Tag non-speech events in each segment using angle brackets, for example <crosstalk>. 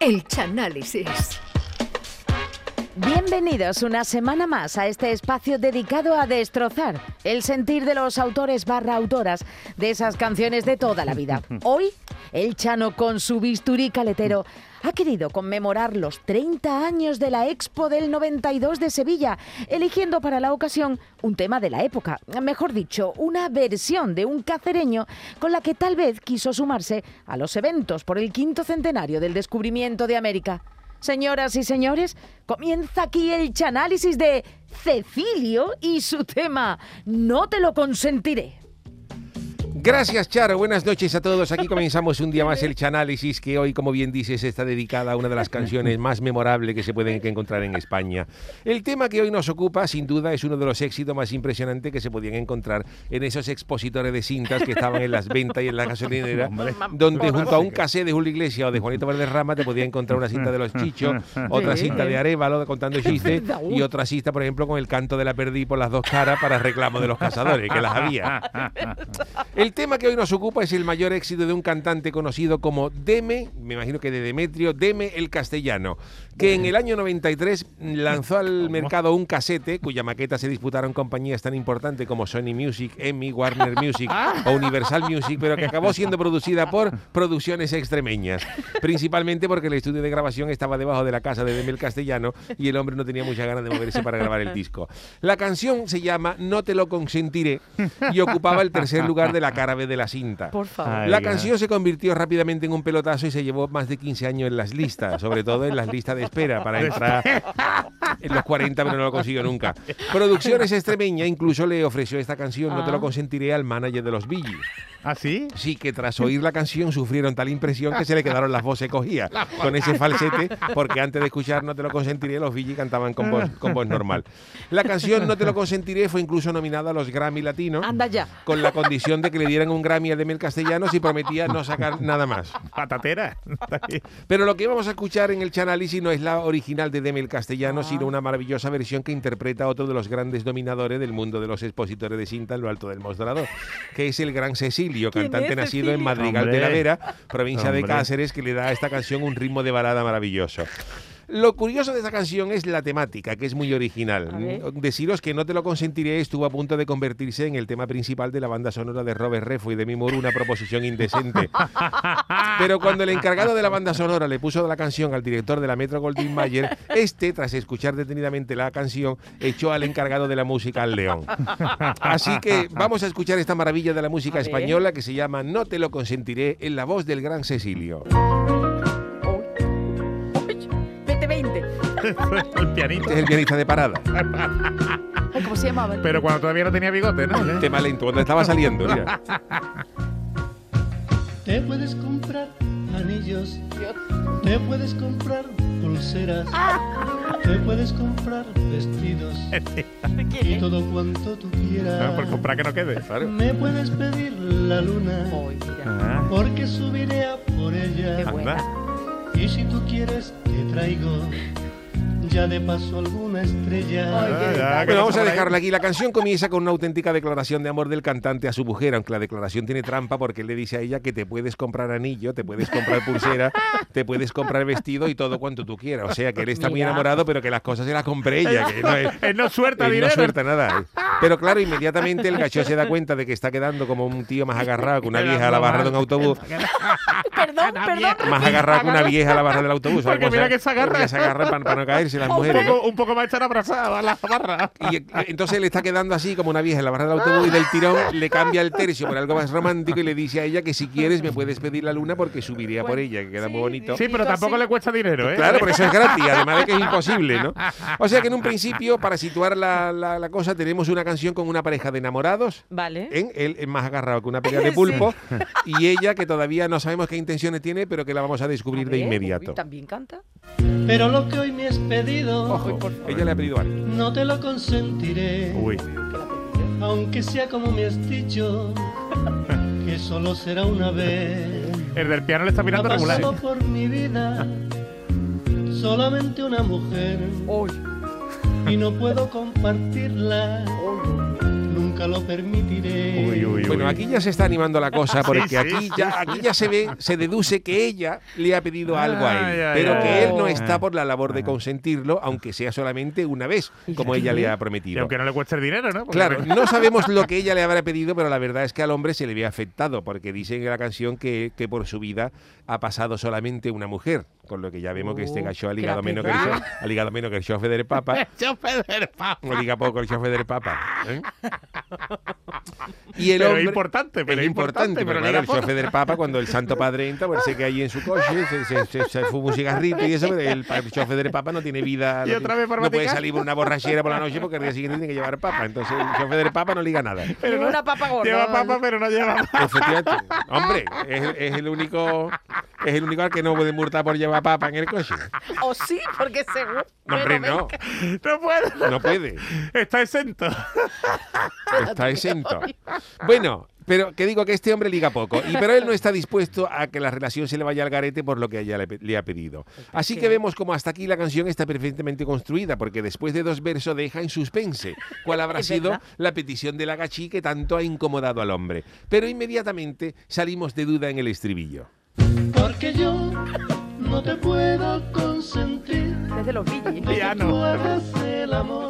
El Chanálisis. Bienvenidos una semana más a este espacio dedicado a destrozar el sentir de los autores barra autoras de esas canciones de toda la vida. <laughs> Hoy, el Chano con su bisturí caletero ha querido conmemorar los 30 años de la Expo del 92 de Sevilla, eligiendo para la ocasión un tema de la época, mejor dicho, una versión de un cacereño con la que tal vez quiso sumarse a los eventos por el quinto centenario del descubrimiento de América. Señoras y señores, comienza aquí el chanálisis de Cecilio y su tema No te lo consentiré. Gracias, Charo. Buenas noches a todos. Aquí comenzamos un día más el Chanálisis, que hoy, como bien dices, está dedicada a una de las canciones más memorables que se pueden encontrar en España. El tema que hoy nos ocupa, sin duda, es uno de los éxitos más impresionantes que se podían encontrar en esos expositores de cintas que estaban en las ventas y en la gasolinera, <laughs> donde junto a un casé de Julio Iglesias o de Juanito Valderrama te podías encontrar una cinta de los Chichos, otra cinta de Arevalo contando <laughs> chistes y otra cinta, por ejemplo, con el canto de la perdí por las dos caras para reclamo de los cazadores, que las había. El <laughs> tema que hoy nos ocupa es el mayor éxito de un cantante conocido como Deme, me imagino que de Demetrio, Deme el Castellano, que en el año 93 lanzó al mercado un casete cuya maqueta se disputaron compañías tan importantes como Sony Music, Emmy, Warner Music o Universal Music, pero que acabó siendo producida por producciones extremeñas, principalmente porque el estudio de grabación estaba debajo de la casa de Deme el Castellano y el hombre no tenía muchas ganas de moverse para grabar el disco. La canción se llama No te lo consentiré y ocupaba el tercer lugar de la cara B de la cinta. Por favor. La canción se convirtió rápidamente en un pelotazo y se llevó más de 15 años en las listas, sobre todo en las listas de espera para entrar en los 40, pero no lo consiguió nunca. Producciones <laughs> Extremeña incluso le ofreció esta canción, No te lo consentiré, al manager de los Gees. ¿Ah, sí? Sí, que tras oír la canción sufrieron tal impresión que se le quedaron las voces cogidas <laughs> con ese falsete, porque antes de escuchar No te lo consentiré, los Gees cantaban con voz, con voz normal. La canción No te lo consentiré fue incluso nominada a los Grammy Latinos Anda ya. con la condición de que le dieran un Grammy a Demel Castellanos y prometía no sacar nada más. Patatera. Pero lo que vamos a escuchar en el Chanálisis no es la original de Demel Castellanos, sino una maravillosa versión que interpreta a otro de los grandes dominadores del mundo de los expositores de cinta en lo alto del mostrador, que es el gran Cecilio, ¿Quién cantante nacido en? Madrigal de la Vera, provincia de. Cáceres, que le da a esta canción un ritmo de balada maravilloso. Lo curioso de esta canción es la temática, que es muy original. Deciros que No te lo consentiré estuvo a punto de convertirse en el tema principal de la banda sonora de Robert Redford y de Moore, una proposición indecente. <laughs> Pero cuando el encargado de la banda sonora le puso la canción al director de la Metro Goldwyn Mayer, este, tras escuchar detenidamente la canción, echó al encargado de la música al león. Así que vamos a escuchar esta maravilla de la música española que se llama No te lo consentiré en la voz del gran Cecilio. <laughs> el pianito. Este es el pianista de parada. ¿Cómo se llamaba? Pero cuando todavía no tenía bigote, ¿no? Tema lento, cuando estaba saliendo. mira. <laughs> Te puedes comprar anillos, te puedes comprar pulseras, te puedes comprar vestidos <laughs> y todo cuanto tú Ah, quieras. por comprar que no quede. Me puedes pedir la luna. Ah, porque subiré a por ella. Qué buena. Y si tú quieres, te traigo ya de paso alguna estrella. Ay, Ah, que Bueno, vamos a dejarla aquí. La canción comienza con una auténtica declaración de amor del cantante a su mujer, aunque la declaración tiene trampa porque él le dice a ella que te puedes comprar anillo, te puedes comprar pulsera, <laughs> te puedes comprar vestido y todo cuanto tú quieras. O sea, que él está muy enamorado, pero que las cosas se las compre ella, que no es... <laughs> Él no suelta Él no suelta nada. <laughs> Pero claro, inmediatamente el gacho se da cuenta de que está quedando como un tío más agarrado que una vieja a la barra de un autobús. Perdón, perdón. Más agarrado que una vieja a la barra del autobús. ¿sabes Porque mira que se agarra. porque se agarra para, para no caerse las Un Un mujeres. ¿no? poco, un poco más estar abrazado a la barra. Y eh, entonces le está quedando así como una vieja en la barra del autobús y del tirón le cambia el tercio por algo más romántico y le dice a ella que si quieres me puedes pedir la luna porque subiría por ella, que queda muy bonito. Sí, pero tampoco le cuesta dinero, ¿eh? Claro, por eso es gratis, además de que es imposible, ¿no? O sea que en un principio, para situar la, la- la cosa, tenemos una canción con una pareja de enamorados. Vale. En él es más agarrado que una pelea de <laughs> pulpo y ella que todavía no sabemos qué intenciones tiene pero que la vamos a descubrir A de ver, inmediato uy, ¿También canta? Pero lo que hoy me has pedido, Ojo, ella le ha pedido algo no te lo consentiré. Uy. Aunque sea como me has dicho, <laughs> que solo será una vez. El del piano le está Ha mirando regular. pasado por mi vida <laughs> solamente una mujer Uy, y no puedo compartirla. Nunca nunca lo permitiré. Uy, uy, uy. Bueno, aquí ya se está animando la cosa porque sí, aquí sí, ya aquí ya se ve, se deduce que ella le ha pedido algo a él, ay, pero ay. que él no Ay. está por la labor de consentirlo, aunque sea solamente una vez, como ella le ha Y prometido. aunque no le cueste el dinero, ¿no? Porque- Claro, no <laughs> sabemos lo que ella le habrá pedido, pero la verdad es que al hombre se le ve afectado, porque dice en la canción que, que por su vida ha pasado solamente una mujer, con lo que ya vemos que este gacho ha que ligado menos que el, ha ligado menos que el chofe del Papa. <laughs> Chofe del Papa. No liga poco el chofe del Papa. ¿eh? Y el Pero es hombre, importante, pero es es importante, importante, pero claro, el chofe del Papa, cuando el Santo Padre entra, parece que ahí en su coche se, se, se- se fuma un cigarrito y eso, pero el, el chofe del Papa no tiene vida. Y no, otra tiene- vez por no puede salir por una borrachera por la noche porque al día siguiente tiene que llevar papa. Entonces el chofe del Papa no liga nada. Pero una papa gorda. Lleva papa, pero no lleva papa. Efectivamente. Hombre, es, es el único es el único al que no puede multar por llevar papa en el coche. <laughs> O sí, porque según. No, hombre, no. No puede. No puede. Está exento. Está exento. Bueno, pero que digo que este hombre liga poco. Y pero él no está dispuesto a que la relación se le vaya al garete por lo que ella le, ha pedido. Así que vemos como hasta aquí la canción está perfectamente construida, porque después de dos versos deja en suspense cuál habrá <laughs> sido la petición de la gachí que tanto ha incomodado al hombre. Pero inmediatamente salimos de duda en el estribillo. Porque yo no te puedo consentir Desde los que Piano. tú hagas el amor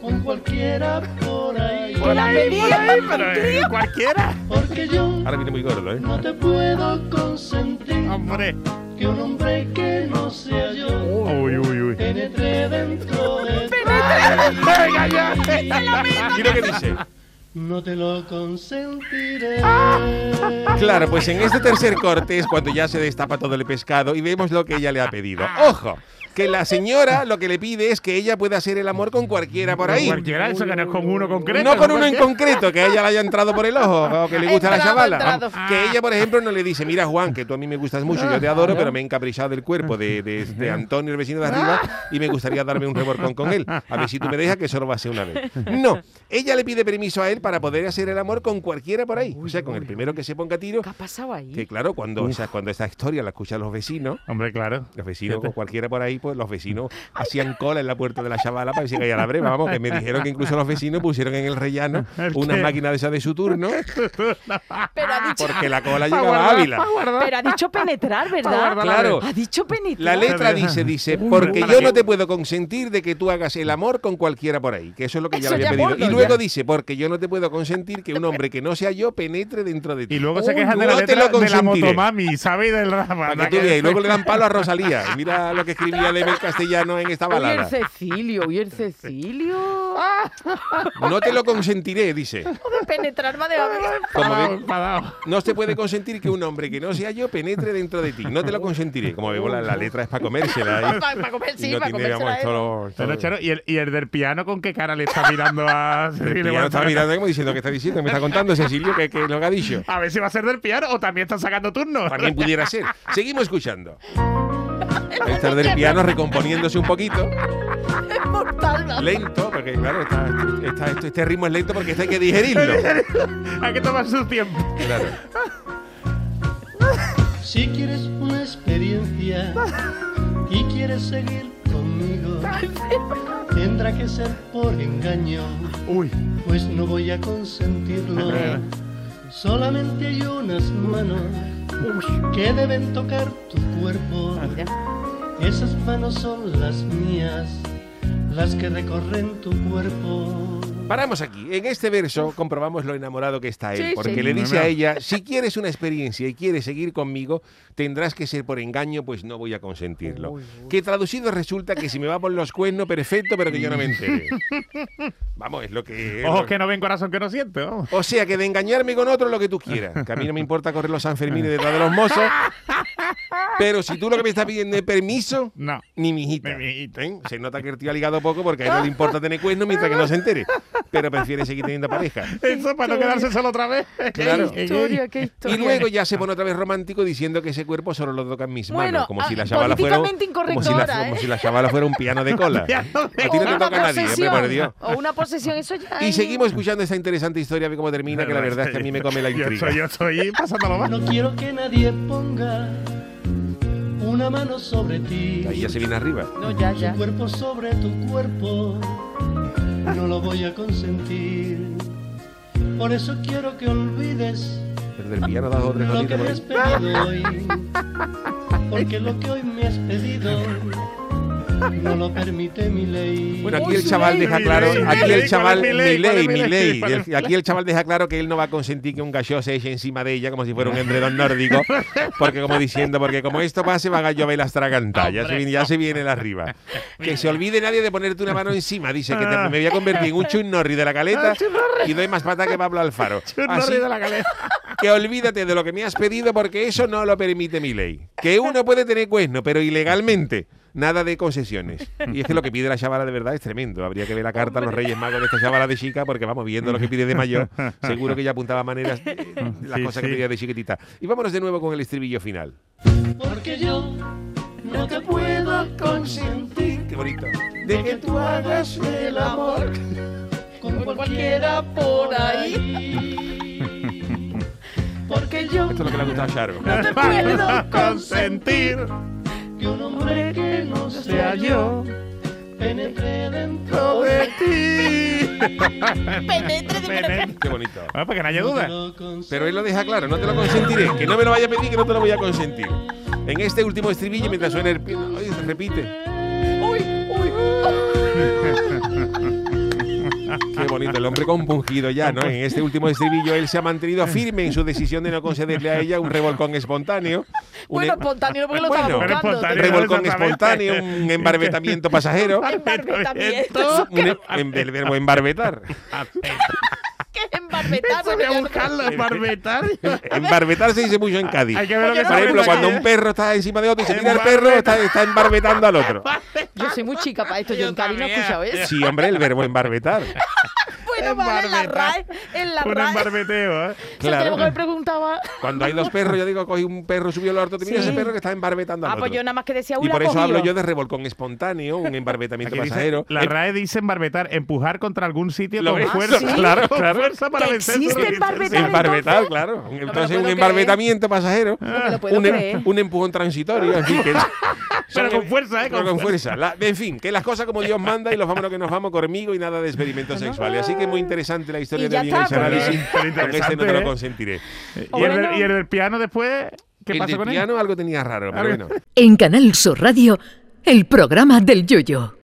con cualquiera por ahí. Por la medida, Pero eh, cualquiera. Porque yo Ahora viene muy gordo, ¿eh? no te puedo consentir Hombre. que un hombre que no sea yo Uy, uy, uy. penetre dentro de ti. Venga ya. ¿Y lo que dice? No te lo consentiré. Claro, pues en este tercer corte es cuando ya se destapa todo el pescado y vemos lo que ella le ha pedido. ¡Ojo! Que la señora lo que le pide es que ella pueda hacer el amor con cualquiera por ahí. Cualquiera, eso que no es con uno concreto. No con uno en concreto, que a ella le haya entrado por el ojo o que le gusta a la chavala. entrado. Que ella, por ejemplo, no le dice, mira Juan, que tú a mí me gustas mucho, yo te adoro, pero me he encaprichado del cuerpo de, de- de Antonio, el vecino de arriba, y me gustaría darme un reborcón con él. A ver si tú me dejas, que solo va a ser una vez. No, ella le pide permiso a él para poder hacer el amor con cualquiera por ahí. O sea, con el primero que se ponga a tiro, ¿Qué ha pasado ahí? que claro, cuando, o sea, cuando esta historia la escuchan los vecinos, Hombre, claro. los vecinos, con cualquiera por ahí, pues los vecinos hacían cola en la puerta de la chavala para decir que a la breva. Vamos, que me dijeron que incluso los vecinos pusieron en el rellano <laughs> ¿El unas qué? máquinas de esas de su turno, Pero ha dicho, porque la cola llegaba a Ávila. pero ha dicho penetrar, ¿verdad? guardar Claro. Ha dicho penetrar. La letra dice, dice, porque ¿para yo no te puedo consentir de que tú hagas el amor con cualquiera por ahí, que eso es lo que ella Eso le ya había pedido. Y luego ya. dice, porque yo no te puedo consentir que un hombre que no sea yo penetre dentro de ti. Y luego se Uy, quejan de la letra de la motomami, ¿sabes? Del que tú veas, y luego le dan <laughs> palo a Rosalía. Mira lo que escribía Level Castellano en esta Uy, el balada. Cecilio, uy, el Cecilio. <laughs> No te lo consentiré, dice. penetrar va de haber. Como. No se puede consentir que un hombre que no sea yo penetre dentro de ti. No te lo consentiré. Como vemos, la, la letra es para comérsela. ¿eh? Para comer, sí, no para comérsela, ¿eh? Charo, ¿y el, ¿y el del piano con qué cara le está mirando a <laughs> El Cecilio piano está mirando como diciendo que está diciendo, me está contando Cecilio que, que lo que ha dicho. A ver si va a ser del piano o también están sacando turnos. También pudiera ser. Seguimos escuchando. <laughs> Estar del piano recomponiéndose un poquito, Es mortal. ¿no? lento, porque claro, está- este ritmo es lento porque esto hay que digerirlo. <laughs> Hay que tomar su tiempo. Claro. Si quieres una experiencia y quieres seguir conmigo, tendrá que ser por engaño, Uy, pues no voy a consentirlo. <laughs> Solamente hay unas manos que deben tocar tu cuerpo. Mira. Esas manos son las mías, las que recorren tu cuerpo. Paramos aquí. En este verso comprobamos lo enamorado que está él, Sí, porque sí. le dice a ella, si quieres una experiencia y quieres seguir conmigo, tendrás que ser por engaño, pues no voy a consentirlo. Uy, uy. Que traducido resulta que si me va por los cuernos, perfecto, pero que yo no me entere. <laughs> Vamos, es lo que... ojos lo- que no ven, corazón que no siente. vamos. O sea, que de engañarme con otro lo que tú quieras. Que a mí no me importa correr los Sanfermines detrás de los mozos. <laughs> Pero si tú lo que me estás pidiendo es permiso, No. ni mi hijita. Ni mi hijita. ¿Eh? Se nota que el tío ha ligado poco porque a él no le importa tener cuernos mientras que no se entere. Pero prefiere seguir teniendo pareja. Eso para no quedarse solo otra vez. Claro. Qué historia, qué historia. Y luego ya se pone otra vez romántico diciendo que ese cuerpo solo lo tocan mis Bueno, manos. Como si la ah, chavala fuera. Como incorrecto si, la, ahora, como ¿eh? si la chavala fuera un piano de cola. <laughs> Piano de A ti no te toca a nadie, hombre, por Dios. O una posesión, eso ya. Y seguimos escuchando esta interesante historia, a ver cómo termina, que la verdad es que a mí me <laughs> come la Yo intriga. estoy, yo estoy pasándolo mal. No quiero que nadie ponga una mano sobre ti. Ahí ya se viene arriba. No, ya, ya. Tu cuerpo sobre tu cuerpo, no lo voy a consentir. Por eso quiero que olvides del piano lo que me has pedido hoy. Porque lo que hoy me has pedido no lo permite mi ley. Bueno, aquí el chaval deja claro, aquí el chaval. Milei, ¿Cuál es el- aquí el chaval deja claro que él no va a consentir que un gallo se eche encima de ella como si fuera un endredón nórdico, porque como diciendo, porque como esto pase van a llover las tragantas, ya se viene, ya se viene el arriba. Que se olvide nadie de ponerte una mano encima, dice que te- me voy a convertir en un chunnorri de la caleta y doy más pata que Pablo Alfaro. Así de la caleta. que olvídate de lo que me has pedido porque eso no lo permite mi ley. Que uno puede tener cuerno, pero ilegalmente. Nada de concesiones. Y es que lo que pide la chavala de verdad es tremendo. Habría que ver la carta a los Reyes Magos de esta chavala de chica, porque vamos, viendo lo que pide de mayor, <laughs> seguro que ya apuntaba maneras de, de las Sí, cosas sí. que pedía de chiquitita. Y vámonos de nuevo con el estribillo final. Porque yo no te puedo consentir Qué bonito. de que tú hagas el amor con cualquiera por ahí. Porque yo Esto es lo que le ha gustado a Charo. no te puedo <laughs> Consentir que un hombre que no sea yo penetre dentro de <laughs> de ti. Penetre Qué bonito. Bueno, para que no haya duda. Pero él lo deja claro, no te lo consentiré. Que no me lo vaya a pedir, que no te lo voy a consentir. En este último estribillo, mientras suena el ay, se repite. Qué bonito, el hombre compungido ya, ¿no? En este último estribillo él se ha mantenido firme en su decisión de no concederle a ella un revolcón espontáneo. Un Bueno, em- espontáneo porque lo Bueno, estaba buscando. espontáneo. revolcón espontáneo, un <laughs> embarbetamiento pasajero. Embarbetamiento. Un em- em- el verbo embarbetar. ¿Qué embarbetar? Voy a buscarlo, barbetar. Embarbetar se dice mucho en Cádiz. Hay que ver lo que Por ejemplo, cuando un perro está encima de otro y se tira el perro, está, está embarbetando al otro. <laughs> Yo soy muy chica para esto. Yo, en Cádiz no he escuchado eso. Sí, hombre, el verbo embarbetar. <laughs> Bueno, vale, en la RAE. En la Un RAE. embarbeteo, ¿eh? <laughs> Que Claro. me preguntaba. Cuando hay dos perros, yo digo, cogí un perro, subió al orto, te mira Sí. ese perro que está embarbetando al Ah, otro. pues yo nada más que decía Y una por eso hablo yo de revolcón espontáneo, un embarbetamiento Aquí dice, pasajero. la Eh, RAE dice embarbetar, empujar contra algún sitio ¿Lo con ves? fuerza. <laughs> ¿sí? Claro, claro. fuerza para ¿Que vencer existe embarbetar? Embarbetar, claro. lo Entonces, un embarbetamiento pasajero, lo un, em- un empujón transitorio, en que <laughs> Pero con fuerza, ¿eh? Pero Con con fuerza. La- en fin, que las cosas como Dios manda y los vámonos que nos vamos conmigo y nada de experimentos sexuales. Así que muy interesante la historia Y de está, porque- análisis. Pero este no te lo interesante, ¿eh? consentiré. ¿Y el, y el del piano después? ¿Qué el pasó con él? piano algo tenía raro, pero bueno. En Canal Sur Radio, el programa del Yoyo.